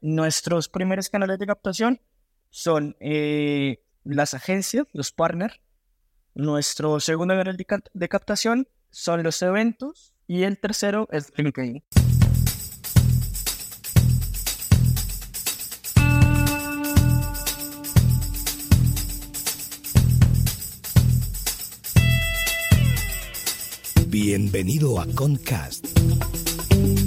Nuestros primeros canales de captación son eh, las agencias, los partners. Nuestro segundo canal de, de captación son los eventos y el tercero es LinkedIn. Bienvenido a Concast,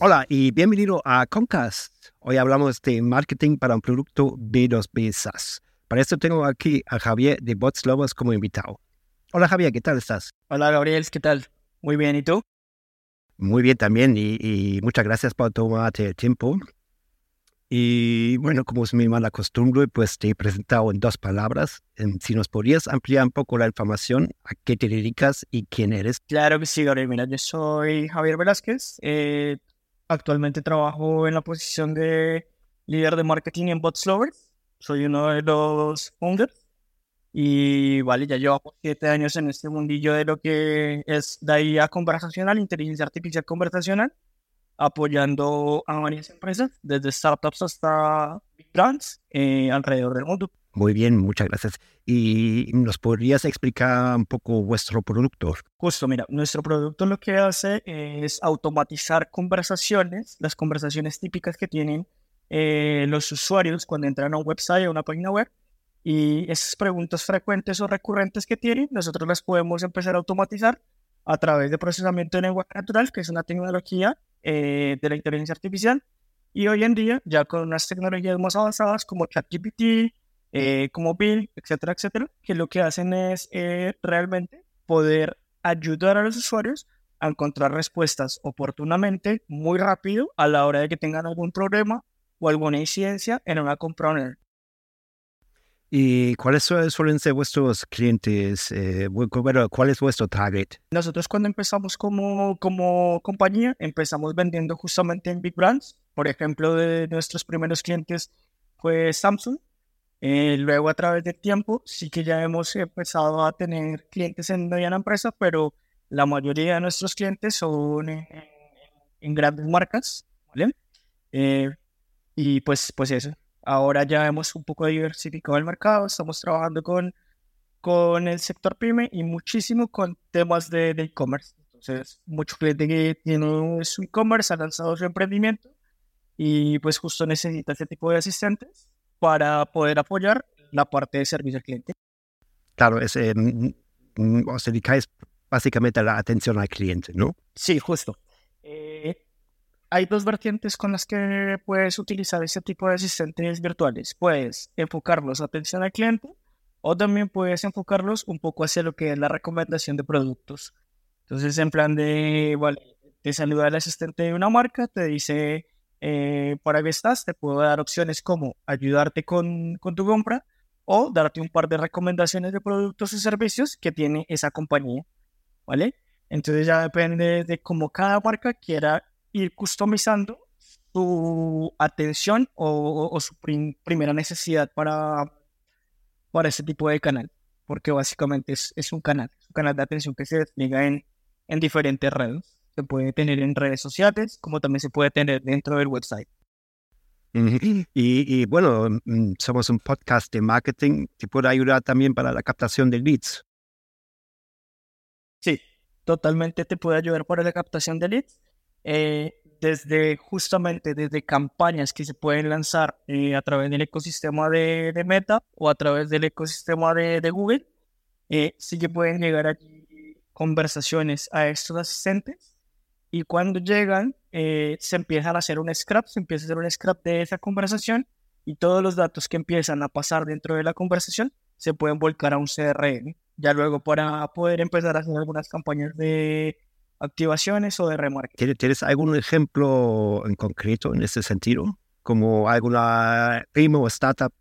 Hola y bienvenido a Comcast. Hoy hablamos de marketing para un producto B2B SaaS. Para esto tengo aquí a Javier de Bots Lobos como invitado. Hola Javier, ¿qué tal estás? Hola Gabriel, ¿qué tal? Muy bien, ¿y tú? Muy bien también y, y muchas gracias por tomarte el tiempo. Y bueno, como es mi mala costumbre, pues te he presentado en dos palabras. Si nos podrías ampliar un poco la información, a qué te dedicas y quién eres. Claro que sí, Gabriel. Mira, yo soy Javier Velázquez. eh, actualmente trabajo en la posición de líder de marketing en BotsLovers. Soy uno de los founders. Y vale, ya llevamos siete años en este mundillo de lo que es la IA conversacional, inteligencia artificial conversacional, apoyando a varias empresas, desde startups hasta big brands eh, alrededor del mundo. Muy bien, muchas gracias. ¿Y nos podrías explicar un poco vuestro producto? Justo, mira, nuestro producto lo que hace es automatizar conversaciones, las conversaciones típicas que tienen eh, los usuarios cuando entran a un website o una página web. Y esas preguntas frecuentes o recurrentes que tienen, nosotros las podemos empezar a automatizar a través de procesamiento de lenguaje natural, que es una tecnología eh, de la inteligencia artificial. Y hoy en día, ya con unas tecnologías más avanzadas como ChatGPT, eh, como Bill, etcétera, etcétera, que lo que hacen es eh, realmente poder ayudar a los usuarios a encontrar respuestas oportunamente, muy rápido, a la hora de que tengan algún problema o alguna incidencia en una compra online. ¿Y cuáles su- suelen ser vuestros clientes? Eh, bu- bueno, ¿cuál es vuestro target? Nosotros cuando empezamos como, como compañía, empezamos vendiendo justamente en Big Brands. Por ejemplo, de nuestros primeros clientes fue Samsung. Eh, luego, a través del tiempo, sí que ya hemos empezado a tener clientes en mediana empresa, pero la mayoría de nuestros clientes son en, en- en grandes marcas, ¿vale? Eh, y pues, pues eso. Ahora ya hemos un poco diversificado el mercado, estamos trabajando con, con el sector pyme y muchísimo con temas de e-commerce. Entonces, mucho cliente que tiene su e-commerce, ha lanzado su emprendimiento y pues justo necesita ese tipo de asistentes para poder apoyar la parte de servicio al cliente. Claro, es, eh, mm, mm, os dedicáis básicamente a la atención al cliente, ¿no? Sí, justo. Eh, hay dos vertientes con las que puedes utilizar ese tipo de asistentes virtuales. Puedes enfocarlos a atención al cliente o también puedes enfocarlos un poco hacia lo que es la recomendación de productos. Entonces, en plan de, vale, te saluda el asistente de una marca, te dice, eh, ¿para qué estás? Te puedo dar opciones como ayudarte con, con tu compra o darte un par de recomendaciones de productos o servicios que tiene esa compañía, ¿vale? Entonces ya depende de cómo cada marca quiera ir customizando su atención o, su prim- primera necesidad para, para ese tipo de canal, porque básicamente es, es un canal, un canal de atención que se despliega en, en diferentes redes. Se puede tener en redes sociales, como también se puede tener dentro del website. Ujú. Y, y bueno, mm, somos un podcast de marketing que puede ayudar también para la captación de leads. Sí, totalmente te puede ayudar para la captación de leads. Eh, desde justamente desde campañas que se pueden lanzar eh, a través del ecosistema de, de, Meta o a través del ecosistema de, de Google, eh, sí que pueden llegar aquí conversaciones a estos asistentes y cuando llegan eh, se empiezan a hacer un scrap, se empieza a hacer un scrap de esa conversación y todos los datos que empiezan a pasar dentro de la conversación se pueden volcar a un CRM, ya luego para poder empezar a hacer algunas campañas de activaciones o de remarketing. ¿Tienes algún ejemplo en concreto en ese sentido? Como alguna primo o startup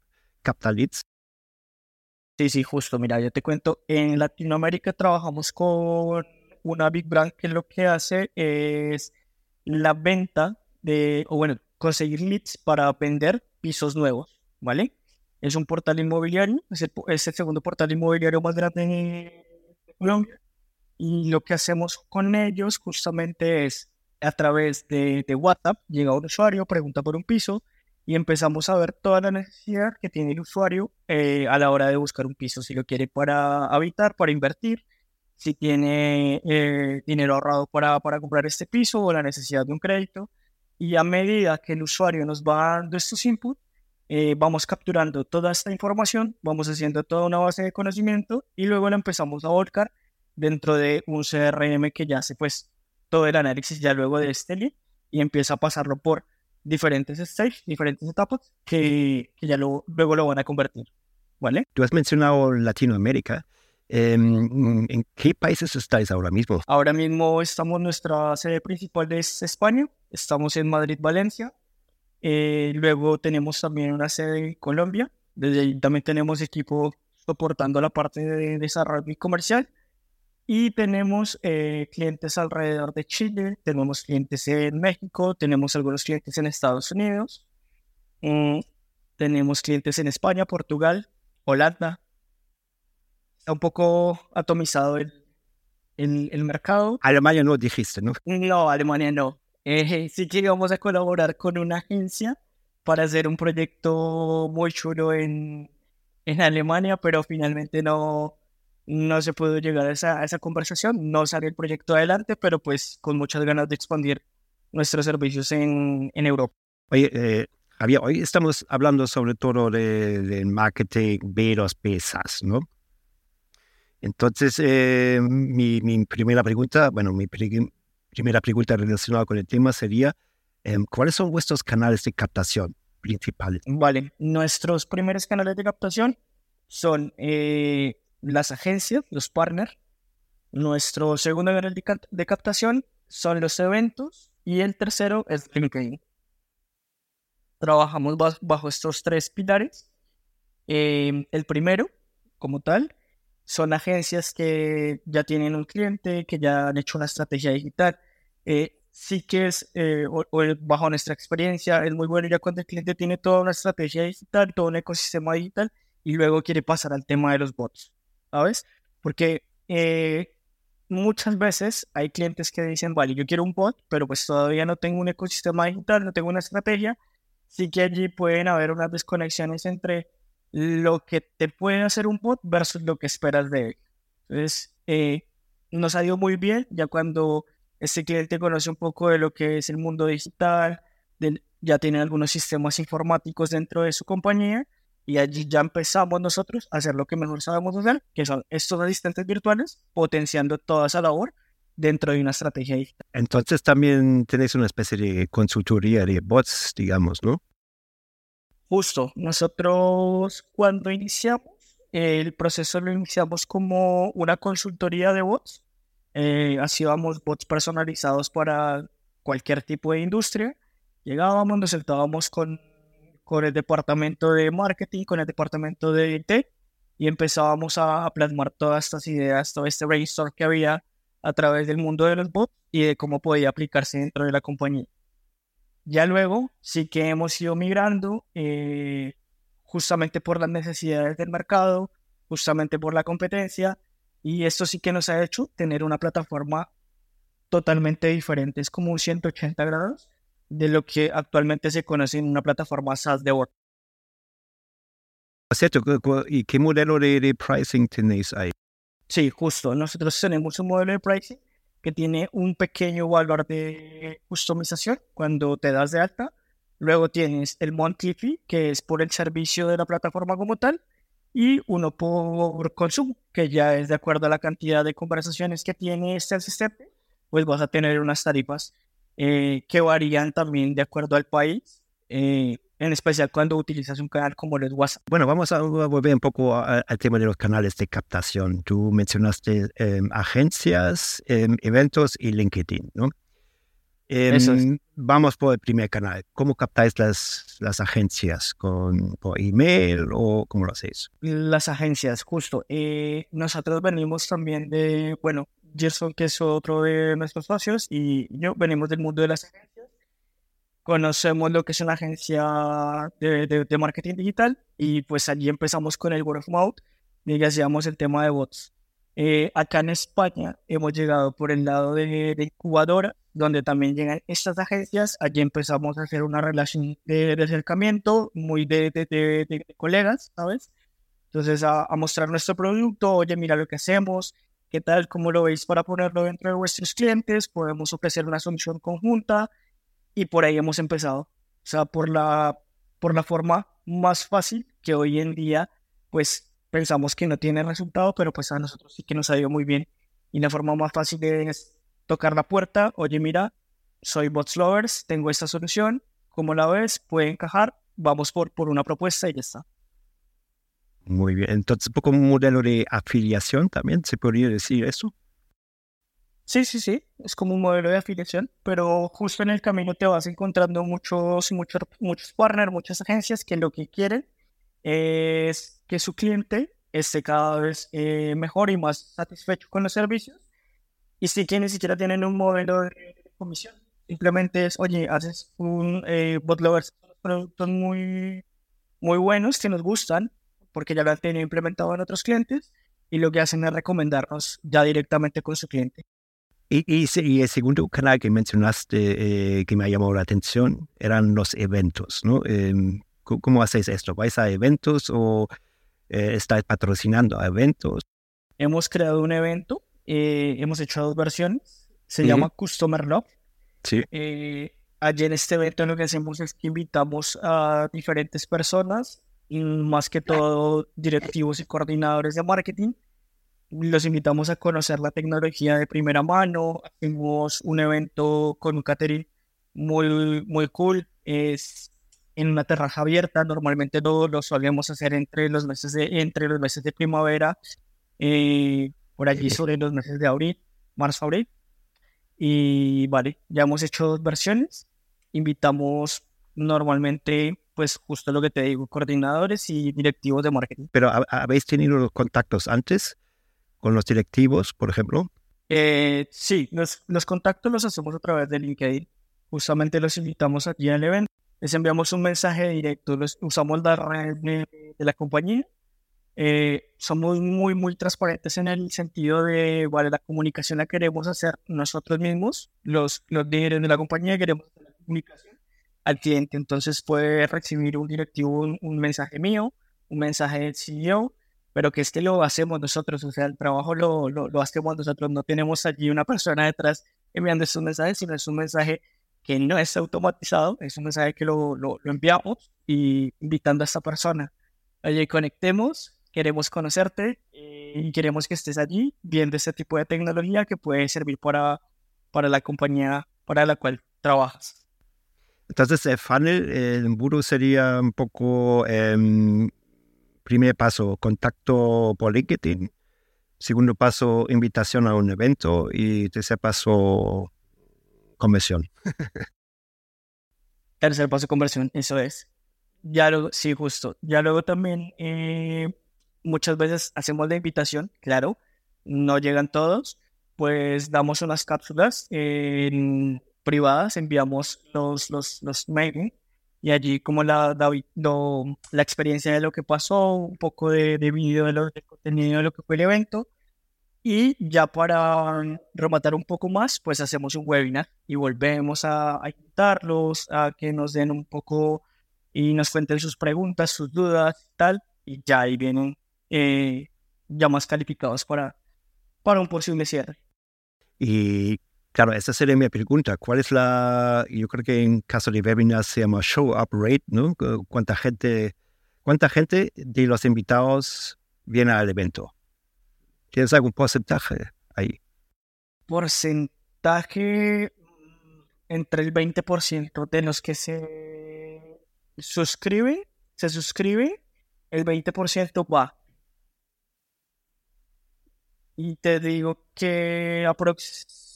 capta leads? Sí, sí, justo. Mira, yo te cuento, en Latinoamérica trabajamos con una big brand que lo que hace es la venta de, o bueno, conseguir leads para vender pisos nuevos, ¿vale? Es un portal inmobiliario, es el, es el segundo portal inmobiliario más grande de Colombia y lo que hacemos con ellos justamente es a través de, de, WhatsApp, llega un usuario, pregunta por un piso y empezamos a ver toda la necesidad que tiene el usuario eh, a la hora de buscar un piso, si lo quiere para habitar, para invertir, si tiene eh, dinero ahorrado para, para comprar este piso o la necesidad de un crédito. Y a medida que el usuario nos va dando estos inputs, eh, vamos capturando toda esta información, vamos haciendo toda una base de conocimiento y luego la empezamos a volcar dentro de un CRM que ya hace pues todo el análisis ya luego de este lead y empieza a pasarlo por diferentes stages, diferentes etapas que, que ya lo, luego lo van a convertir. ¿Vale? Tú has mencionado Latinoamérica. Em, ¿En qué países estáis ahora mismo? Ahora mismo estamos, nuestra sede principal es España, estamos en Madrid, Valencia. Eh, luego tenemos también una sede en Colombia, desde ahí también tenemos equipo soportando la parte de desarrollo comercial. Y tenemos eh, clientes alrededor de Chile, tenemos clientes en México, tenemos algunos clientes en Estados Unidos, mm, tenemos clientes en España, Portugal, Holanda. Está un poco atomizado el, el, el mercado. Alemania no dijiste, ¿no? No, Alemania no. Eh, sí que vamos a colaborar con una agencia para hacer un proyecto muy chulo en, en Alemania, pero finalmente no, no se pudo llegar a esa, a esa conversación, no salió el proyecto adelante, pero pues con muchas ganas de expandir nuestros servicios en, en Europa. Oye, eh, Javier, hoy estamos hablando sobre todo del de marketing B2B SaaS, ¿no? Entonces, eh, mi, mi, primera pregunta, bueno, mi pri primera pregunta relacionada con el tema sería, eh, ¿cuáles son vuestros canales de captación principales? Vale, nuestros primeros canales de captación son eh, las agencias, los partners. Nuestro segundo canal de, captación son los eventos y el tercero es LinkedIn. Trabajamos bajo, estos tres pilares. Eh, el primero, como tal, son agencias que ya tienen un cliente, que ya han hecho una estrategia digital. Eh, sí que es, eh, o, o, bajo nuestra experiencia, es muy bueno ya cuando el cliente tiene toda una estrategia digital, todo un ecosistema digital y luego quiere pasar al tema de los bots. ¿sabes? Porque eh, muchas veces hay clientes que dicen, vale, yo quiero un bot, pero pues todavía no tengo un ecosistema digital, no tengo una estrategia. Sí que allí pueden haber unas desconexiones entre lo que te puede hacer un bot versus lo que esperas de él. Entonces, eh, nos ha ido muy bien ya cuando este cliente conoce un poco de lo que es el mundo digital, ya tiene algunos sistemas informáticos dentro de su compañía y allí ya empezamos nosotros a hacer lo que mejor sabemos hacer, que son estos asistentes virtuales, potenciando toda esa labor dentro de una estrategia digital. Entonces también tenéis una especie de consultoría de bots, digamos, ¿no? Justo, nosotros cuando iniciamos, el proceso lo iniciamos como una consultoría de bots. Eh, bots personalizados para cualquier tipo de industria. Llegábamos, nos sentábamos con con el departamento de marketing, con el departamento de IT, y empezábamos a plasmar todas estas ideas, todo este brainstorm que había a través del mundo de los bots y de cómo podía aplicarse dentro de la compañía. Ya luego sí que hemos ido migrando eh, justamente por las necesidades del mercado, justamente por la competencia, y esto sí que nos ha hecho tener una plataforma totalmente diferente, es como un 180 grados de lo que actualmente se conoce en una plataforma SaaS de Word. ¿Cierto? ¿Y qué modelo de, de, pricing tenéis ahí? Sí, justo. Nosotros tenemos un modelo de pricing que tiene un pequeño valor de customización cuando te das de alta. Luego tienes el monthly que es por el servicio de la plataforma como tal, y uno por consumo, que ya es de acuerdo a la cantidad de conversaciones que tiene este asistente, pues vas a tener unas tarifas eh, que varían también de acuerdo al país. Eh, en especial cuando utilizas un canal como el WhatsApp. Bueno, vamos a volver un poco al tema de los canales de captación. Tú mencionaste em, agencias, em, eventos y LinkedIn, ¿no? Em, vamos por el primer canal. ¿Cómo captáis las, las agencias? ¿Con, ¿Por email o cómo lo hacéis? Las agencias, justo. Eh, nosotros venimos también de, bueno, Gerson, que es otro de nuestros socios, y yo venimos del mundo de las agencias conocemos lo que es una agencia de, marketing digital y pues allí empezamos con el word of mouth y hacíamos el tema de bots. Eh, acá en España hemos llegado por el lado de, de, incubadora, donde también llegan estas agencias. Allí empezamos a hacer una relación de, acercamiento muy de, colegas, ¿sabes? Entonces a, a, mostrar nuestro producto, oye, mira lo que hacemos, qué tal, cómo lo veis para ponerlo dentro de vuestros clientes, podemos ofrecer una solución conjunta y por ahí hemos empezado. O sea, por la, por la forma más fácil que hoy en día, pues pensamos que no tiene resultado, pero pues a nosotros sí que nos ha ido muy bien. Y la forma más fácil es tocar la puerta, oye, mira, soy Bots Lovers, tengo esta solución, ¿cómo la ves? ¿Puede encajar? Vamos por, por una propuesta y ya está. Muy bien, entonces, un poco un modelo de afiliación también, ¿se podría decir eso? Sí, sí, sí, es como un modelo de afiliación, pero justo en el camino te vas encontrando muchos, muchos, muchos partners, muchas agencias que lo que quieren es que su cliente esté cada vez eh, mejor y más satisfecho con los servicios. Y si que ni siquiera tienen un modelo de comisión, simplemente es, oye, haces un eh, bot lovers, productos muy, muy buenos que nos gustan, porque ya lo han tenido implementado en otros clientes, y lo que hacen es recomendarnos ya directamente con su cliente. Y, y, el segundo canal que mencionaste eh, que me ha llamado la atención eran los eventos, ¿no? Em, ¿Cómo hacéis esto? ¿Vais a eventos o eh, estáis patrocinando a eventos? Hemos creado un evento, eh, hemos hecho dos versiones, se llama Customer Love. Sí. allí en este evento lo que hacemos es que invitamos a diferentes personas, más que todo directivos y coordinadores de marketing, los invitamos a conocer la tecnología de primera mano. Hacemos un evento con un catering muy, muy cool. Es en una terraza abierta. Normalmente lo, lo solemos hacer entre los meses de, entre los meses de primavera, eh, por allí sobre los meses de abril, marzo, abril. Y vale, ya hemos hecho dos versiones. Invitamos normalmente, pues justo lo que te digo, coordinadores y directivos de marketing. Pero ¿habéis tenido los contactos antes? Con los directivos, por ejemplo? Eh, sí, los, los, contactos los hacemos a través de LinkedIn. Justamente los invitamos aquí al evento. Les enviamos un mensaje directo. Los, usamos la red de, la compañía. Eh, somos muy, muy transparentes en el sentido de, vale, la comunicación la queremos hacer nosotros mismos, los, los líderes de la compañía queremos hacer la comunicación al cliente. Entonces puede recibir un directivo un, un mensaje mío, un mensaje del CEO pero que es que lo hacemos nosotros, o sea, el trabajo lo, lo, lo hacemos nosotros, no tenemos allí una persona detrás enviando esos mensajes, sino es un mensaje que no es automatizado, es un mensaje que lo, lo, enviamos y invitando a esta persona. Oye, conectemos, queremos conocerte eh, y queremos que estés allí viendo este tipo de tecnología que puede servir para, para la compañía para la cual trabajas. Entonces, el funnel, el embudo sería un poco em, Primer paso, contacto por LinkedIn. Segundo paso, invitación a un evento. Y tercer paso, conversión. tercer paso, conversión, eso es. Ya luego, sí, justo. Ya luego también eh, muchas veces hacemos la invitación, claro, no llegan todos, pues damos unas cápsulas privadas, enviamos los, los, los mails y allí como la, la experiencia de lo que pasó, un poco de, de vídeo de lo, contenido de lo que fue el evento. Y ya para rematar un poco más, pues hacemos un webinar y volvemos a, a invitarlos a que nos den un poco y nos cuenten sus preguntas, sus dudas tal. Y ya ahí vienen eh, ya más calificados para, para un posible cierre. Y claro, esa sería mi pregunta. ¿Cuál es la, yo creo que en caso de webinar se llama show up rate, ¿no? ¿Cuánta gente, cuánta gente de los invitados viene al evento? ¿Tienes algún porcentaje ahí? Porcentaje entre el 20% de los que se suscriben, se suscribe, el 20% va. Y te digo que aproximadamente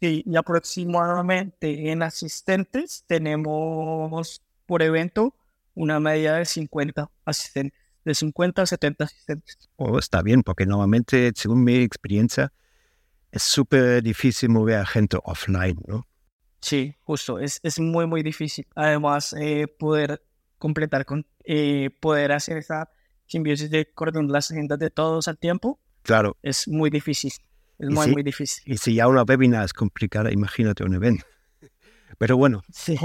en asistentes tenemos por evento una media de 50 asistentes, de 50 a 70 asistentes. Oh, está bien, porque normalmente, según mi experiencia, es súper difícil mover a gente offline, ¿no? Sí, justo, es, es muy, muy difícil. Además, eh, poder completar con, eh, poder hacer esa simbiosis de coordinar las agendas de todos al tiempo. Claro. Es muy difícil. Es muy, muy difícil. Y si ya una webinar es complicada, imagínate un evento. Pero bueno. Sí.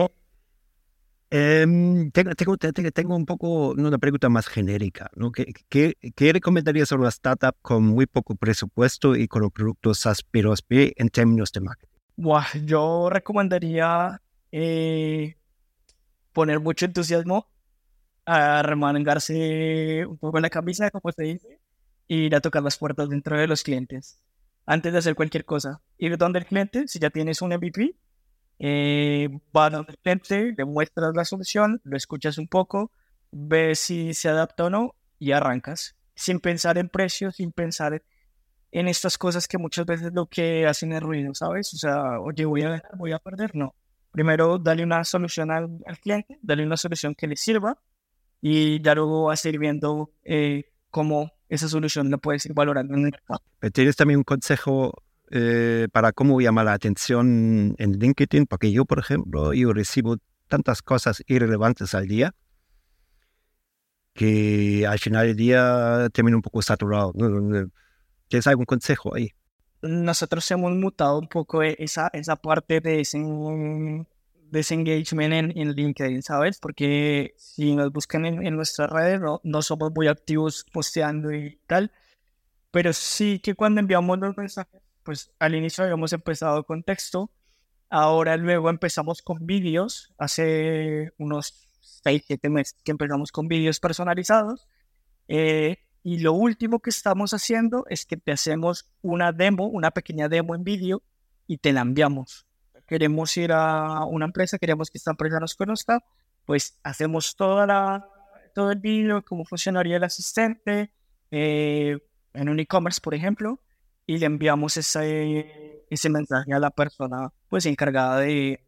Em, tengo, tengo, tengo, un poco una pregunta más genérica. ¿no? ¿Qué, qué, qué recomendarías a una startup con muy poco presupuesto y con productos SaaS pero en términos de marketing? yo recomendaría eh, poner mucho entusiasmo, a remangarse un poco en la camisa, como se dice, y ir a tocar las puertas dentro de los clientes antes de hacer cualquier cosa. Ir donde el cliente, si ya tienes un MVP, eh, va donde el cliente, le muestras la solución, lo escuchas un poco, ves si se adapta o no y arrancas. Sin pensar en precios, sin pensar en estas cosas que muchas veces lo que hacen es ruido, ¿sabes? O sea, oye, voy a voy a perder, no. Primero, dale una solución al, cliente, dale una solución que le sirva y ya luego vas a ir viendo eh, cómo esa solución la puedes ir valorando en el mercado. ¿Tienes también un consejo eh, para cómo llamar la atención en LinkedIn? Porque yo, por ejemplo, yo recibo tantas cosas irrelevantes al día que al final del día termino un poco saturado. ¿Tienes algún consejo ahí? Nosotros hemos mutado un poco esa, esa parte de ese, engagement en, en, LinkedIn, ¿sabes? Porque si nos buscan en, en nuestras redes, no, no somos muy activos posteando y tal, pero sí que cuando enviamos los mensajes, pues al inicio habíamos empezado con texto, ahora luego empezamos con vídeos, hace unos 6, 7 meses que empezamos con vídeos personalizados. Eh, y lo último que estamos haciendo es que te hacemos una demo, una pequeña demo en vídeo y te la enviamos. Queremos ir a una empresa, queremos que esta empresa nos conozca, pues hacemos toda la, todo el vídeo, cómo funcionaría el asistente, eh, en un e-commerce, por ejemplo, y le enviamos ese, ese mensaje a la persona pues encargada de,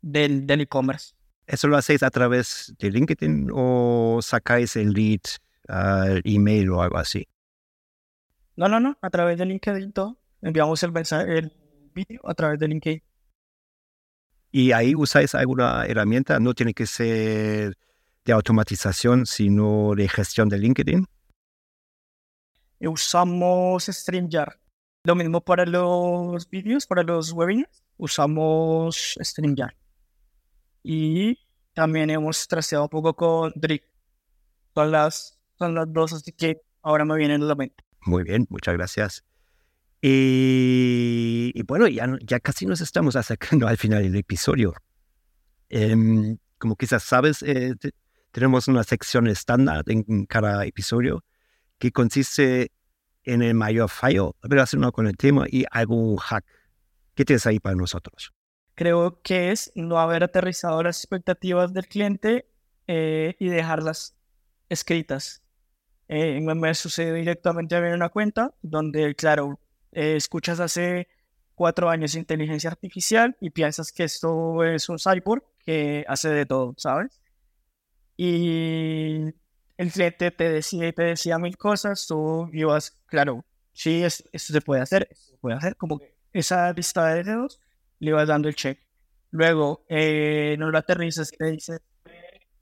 del e-commerce. ¿Eso lo hacéis a través de LinkedIn o sacáis el lead al email o algo así. No, no, no, a través de LinkedIn todo. Enviamos el mensaje, el vídeo a través de LinkedIn. ¿Y ahí usáis alguna herramienta? No tiene que ser de automatización, sino de gestión de LinkedIn. Usamos StreamYard. Lo mismo para los vídeos, para los webinars. Usamos StreamYard. Y también hemos trasteado un poco con Drip. Son las son las dos, así que ahora me vienen a la mente. Muy bien, muchas gracias. Y, bueno, ya, ya casi nos estamos acercando al final del episodio. Em, como quizás sabes, eh, tenemos una sección estándar en cada episodio que consiste en el mayor fallo relacionado con el tema y algún hack. ¿Qué tienes ahí para nosotros? Creo que es no haber aterrizado las expectativas del cliente eh, y dejarlas escritas. Eh, me sucede directamente a ver una cuenta donde, claro, eh, escuchas hace cuatro años inteligencia artificial y piensas que esto es un cyborg que hace de todo, ¿sabes? Y el cliente te decía y te decía mil cosas, tú ibas, claro, sí, esto se puede hacer, esto se puede hacer, como esa lista de dedos, le ibas dando el check. Luego, eh, no lo aterrizas y te dices,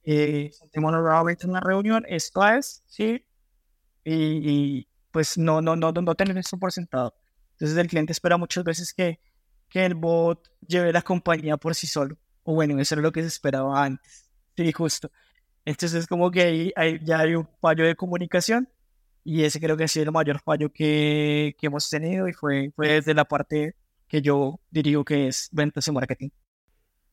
eh, en una reunión, esto es, ¿sí? y, pues no, no, no, no tener eso por sentado. Entonces el cliente espera muchas veces que, que el bot lleve la compañía por sí solo. O bueno, eso es lo que se esperaba antes. Sí, justo. Entonces como que ahí, ya hay un fallo de comunicación Y ese creo que ha sido el mayor fallo que, que hemos tenido y fue, fue desde la parte que yo dirijo que es ventas y marketing.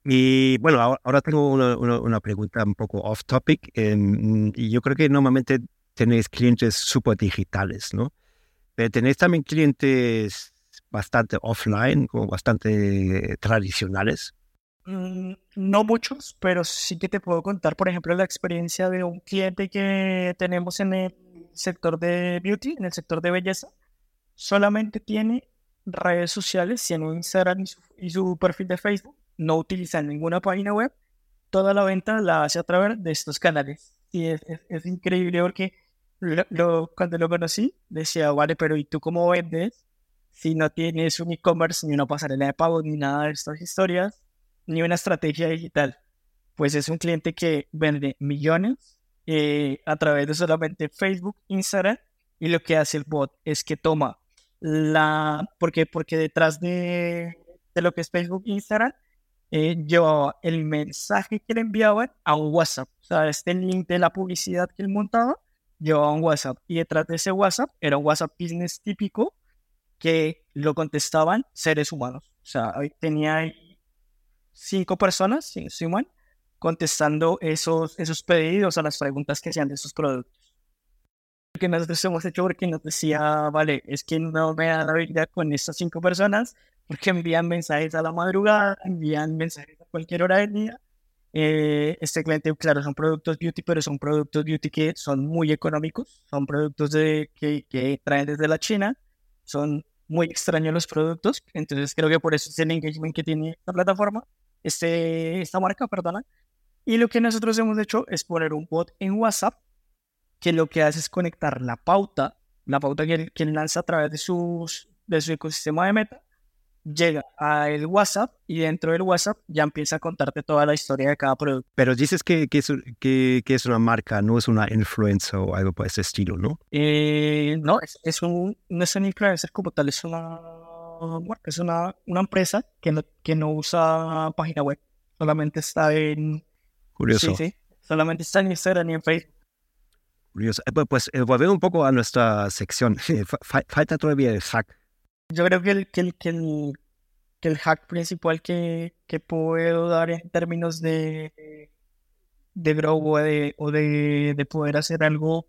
Y bueno, ahora tengo una, una, pregunta un poco off topic. Em, y yo creo que normalmente tenéis clientes súper digitales, ¿no? Pero tenéis también clientes bastante offline, como bastante tradicionales. Mm, no muchos, pero sí que te puedo contar, por ejemplo, la experiencia de un cliente que tenemos en el sector de beauty, en el sector de belleza. Solamente tiene redes sociales, tiene Instagram y su perfil de Facebook no utiliza ninguna página web, toda la venta la hace a través de estos canales. Y es, es, increíble porque lo, cuando lo conocí decía, vale, pero ¿y tú cómo vendes si no tienes un e-commerce, ni una pasarela de pago, ni nada de estas historias, ni una estrategia digital? Pues es un cliente que vende millones eh, a través de solamente Facebook, Instagram, y lo que hace el bot es que toma la... porque Porque detrás de, de lo que es Facebook, Instagram, eh, llevaba el mensaje que le enviaban a un WhatsApp. O sea, este link de la publicidad que él montaba llevaba un WhatsApp. Y detrás de ese WhatsApp era un WhatsApp business típico que lo contestaban seres humanos. O sea, tenía cinco personas, si no contestando esos, esos pedidos a las preguntas que hacían de esos productos. Que nosotros hemos hecho porque nos decía, vale, es que no me da la vida con estas cinco personas, porque envían mensajes a la madrugada, envían mensajes a cualquier hora del día. Eh, este cliente, claro, son productos beauty, pero son productos beauty que son muy económicos, son productos de, que, que traen desde la China, son muy extraños los productos, entonces creo que por eso es el engagement que tiene esta plataforma, este, esta marca, perdona. Y lo que nosotros hemos hecho es poner un bot en WhatsApp que lo que hace es conectar la pauta, la pauta que él, que lanza a través de, sus, de su ecosistema de meta llega al WhatsApp y dentro del WhatsApp ya empieza a contarte toda la historia de cada producto. Pero dices que, que, es, que, que es una marca, no es una influencer o algo por ese estilo, ¿no? Eh, no, es, es, un, no es un influencer como tal, es una, es una, una empresa que no, que no usa página web, solamente está en... Curioso. Sí, sí, solamente está en Instagram y en Facebook. Curioso. Eh, pues eh, volver un poco a nuestra sección. Falta todavía el hack yo creo que el, que el, que el, hack principal que, que, puedo dar en términos de, de grow o, de, o de, de, poder hacer algo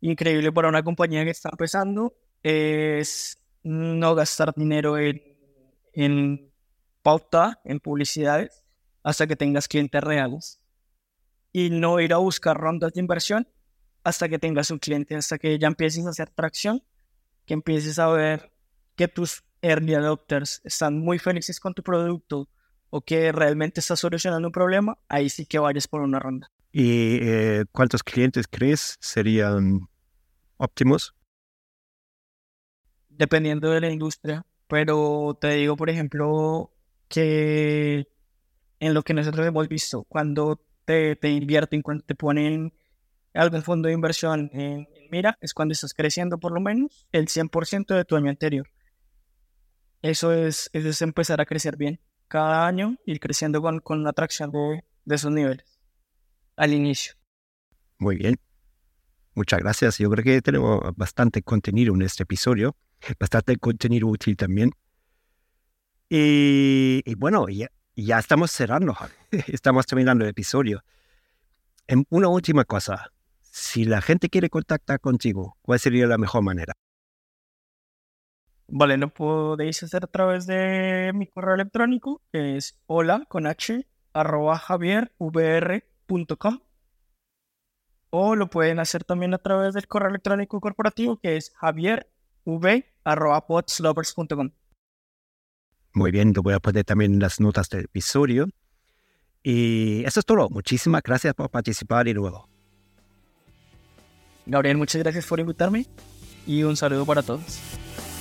increíble para una compañía que está empezando es no gastar dinero en, en pauta, en publicidades, hasta que tengas clientes reales. Y no ir a buscar rondas de inversión hasta que tengas un cliente, hasta que ya empieces a hacer tracción, que empieces a ver que tus early adopters están muy felices con tu producto o que realmente estás solucionando un problema, ahí sí que vayas por una ronda. ¿Y eh, cuántos clientes crees serían óptimos? Dependiendo de la industria, pero te digo, por ejemplo, que en lo que nosotros hemos visto, cuando te, te invierten, cuando te ponen algún fondo de inversión en, en mira, es cuando estás creciendo por lo menos el 100% de tu año anterior. Eso es, es empezar a crecer bien. Cada año ir creciendo con, con la atracción de, de esos niveles al inicio. Muy bien. Muchas gracias. Yo creo que tenemos bastante contenido en este episodio, bastante contenido útil también. Y, bueno, ya, ya, estamos cerrando, estamos terminando el episodio. En una última cosa, si la gente quiere contactar contigo, ¿cuál sería la mejor manera? Vale, lo podéis hacer a través de mi correo electrónico, que es hola con h arroba javiervr.com. O lo pueden hacer también a través del correo electrónico corporativo, que es javierv arroba Muy bien, lo voy a poner también en las notas del episodio. Y eso es todo. Muchísimas gracias por participar y luego. Gabriel, muchas gracias por invitarme y un saludo para todos.